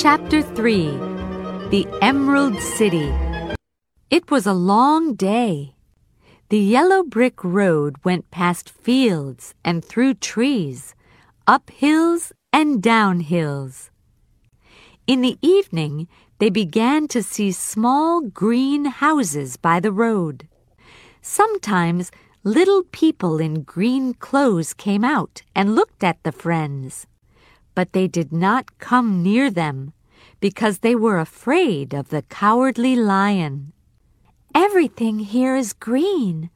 Chapter 3 The Emerald City It was a long day. The yellow brick road went past fields and through trees, up hills and down hills. In the evening, they began to see small green houses by the road. Sometimes little people in green clothes came out and looked at the friends but they did not come near them because they were afraid of the cowardly lion. Everything here is green.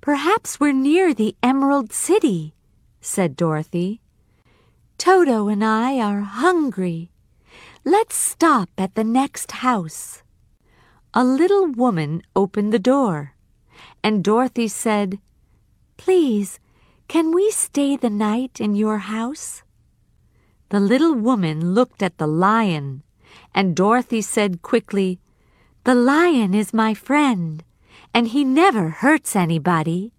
Perhaps we're near the Emerald City, said Dorothy. Toto and I are hungry. Let's stop at the next house. A little woman opened the door, and Dorothy said, Please, can we stay the night in your house? The little woman looked at the lion, and Dorothy said quickly, The lion is my friend, and he never hurts anybody.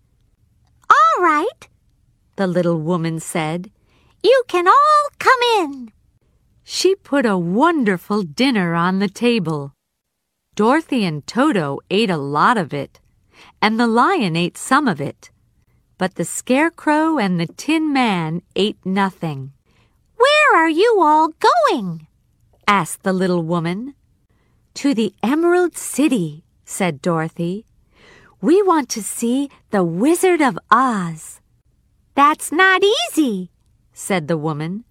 All right, the little woman said. You can all come in. She put a wonderful dinner on the table. Dorothy and Toto ate a lot of it, and the lion ate some of it. But the Scarecrow and the Tin Man ate nothing. Where are you all going? asked the little woman. To the Emerald City, said Dorothy. We want to see the Wizard of Oz. That's not easy, said the woman.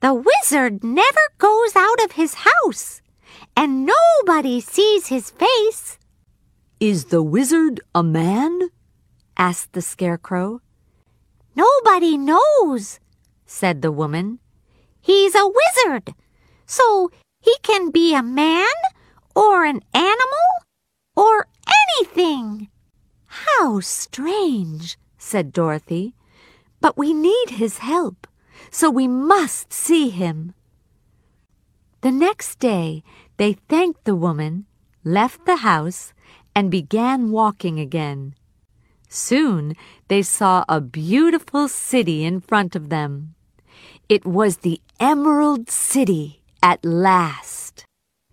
The wizard never goes out of his house, and nobody sees his face. Is the wizard a man? asked the Scarecrow. Nobody knows, said the woman. He's a wizard. So he can be a man or an animal or anything. How strange, said Dorothy. But we need his help, so we must see him. The next day, they thanked the woman, left the house, and began walking again. Soon they saw a beautiful city in front of them. It was the Emerald City at last.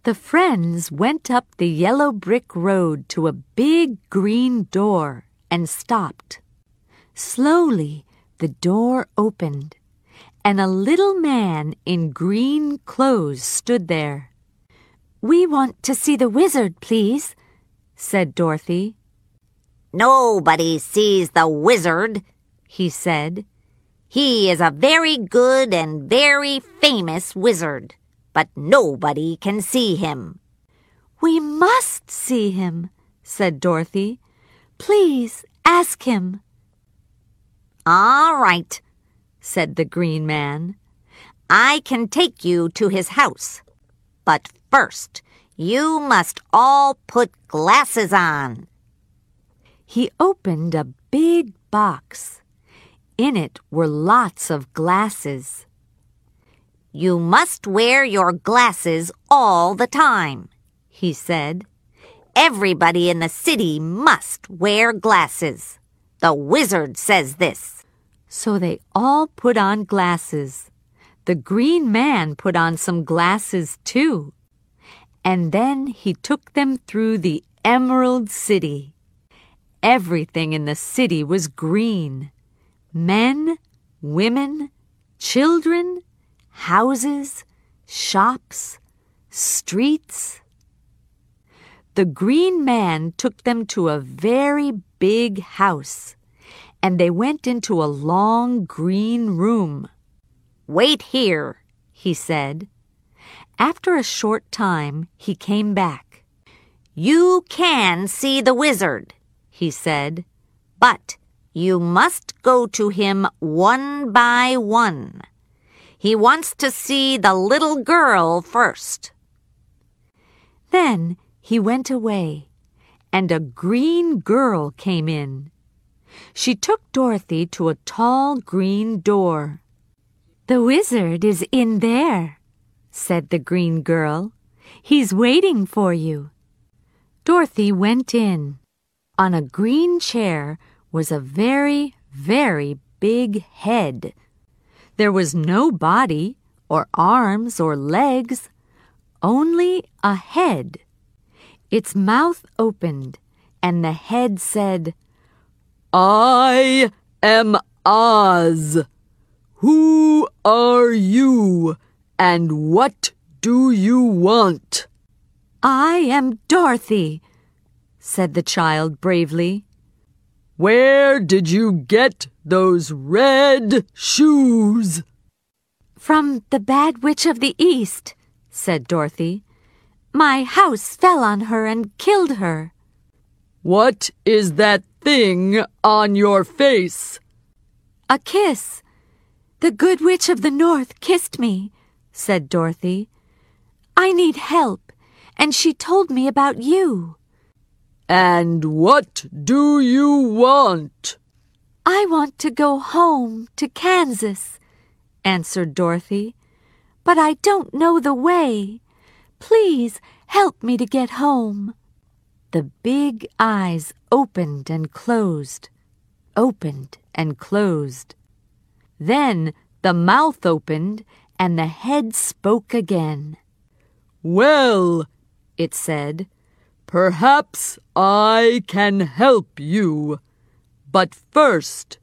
The friends went up the yellow brick road to a big green door and stopped. Slowly, the door opened, and a little man in green clothes stood there. We want to see the wizard, please, said Dorothy. Nobody sees the wizard, he said. He is a very good and very famous wizard, but nobody can see him. We must see him, said Dorothy. Please ask him. All right, said the Green Man. I can take you to his house. But first, you must all put glasses on. He opened a big box. In it were lots of glasses. You must wear your glasses all the time, he said. Everybody in the city must wear glasses. The wizard says this. So they all put on glasses. The green man put on some glasses too. And then he took them through the Emerald City. Everything in the city was green men, women, children, houses, shops, streets. The green man took them to a very big house, and they went into a long green room. Wait here, he said. After a short time, he came back. You can see the wizard, he said, but you must go to him one by one. He wants to see the little girl first. Then he went away, and a green girl came in. She took Dorothy to a tall green door. The wizard is in there, said the green girl. He's waiting for you. Dorothy went in. On a green chair was a very, very big head. There was no body, or arms, or legs, only a head. Its mouth opened, and the head said, I am Oz. Who are you, and what do you want? I am Dorothy, said the child bravely. Where did you get those red shoes? From the Bad Witch of the East, said Dorothy. My house fell on her and killed her. What is that thing on your face? A kiss. The Good Witch of the North kissed me, said Dorothy. I need help, and she told me about you. And what do you want? I want to go home to Kansas, answered Dorothy. But I don't know the way. Please help me to get home. The big eyes opened and closed, opened and closed. Then the mouth opened and the head spoke again. Well, it said, perhaps I can help you. But first,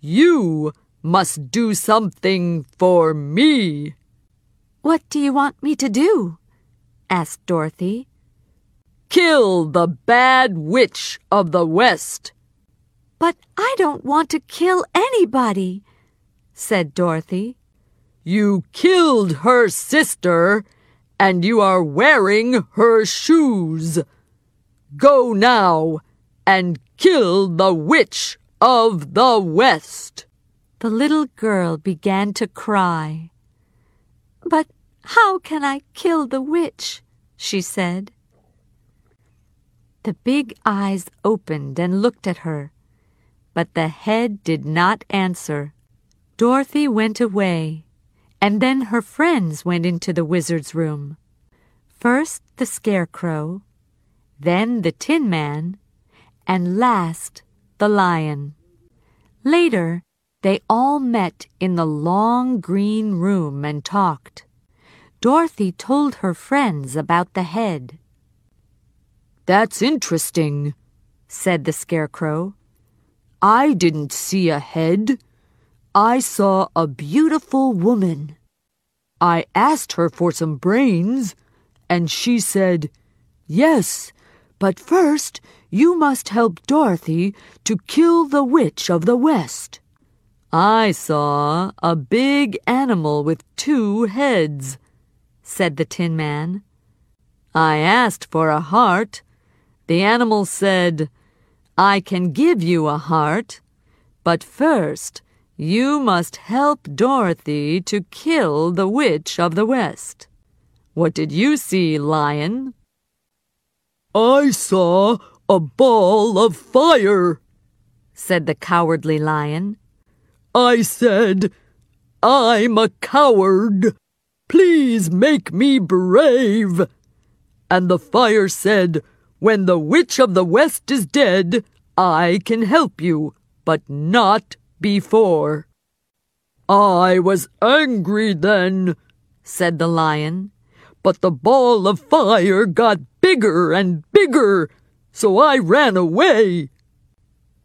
you must do something for me. What do you want me to do? asked Dorothy. Kill the bad witch of the West. But I don't want to kill anybody, said Dorothy. You killed her sister, and you are wearing her shoes. Go now and kill the witch of the West. The little girl began to cry. But how can I kill the witch? she said. The big eyes opened and looked at her, but the head did not answer. Dorothy went away, and then her friends went into the wizard's room. First the scarecrow, then the tin man, and last the lion. Later, they all met in the long green room and talked. Dorothy told her friends about the head. That's interesting, said the Scarecrow. I didn't see a head. I saw a beautiful woman. I asked her for some brains, and she said, Yes, but first you must help Dorothy to kill the Witch of the West. I saw a big animal with two heads said the Tin Man. I asked for a heart. The animal said, I can give you a heart, but first you must help Dorothy to kill the Witch of the West. What did you see, Lion? I saw a ball of fire, said the cowardly lion. I said, I'm a coward. Please make me brave. And the fire said, When the witch of the west is dead, I can help you, but not before. I was angry then, said the lion, but the ball of fire got bigger and bigger, so I ran away.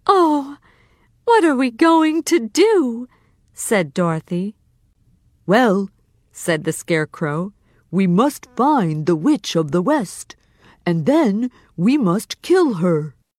Oh, what are we going to do? said Dorothy. Well, said the Scarecrow, we must find the Witch of the West, and then we must kill her.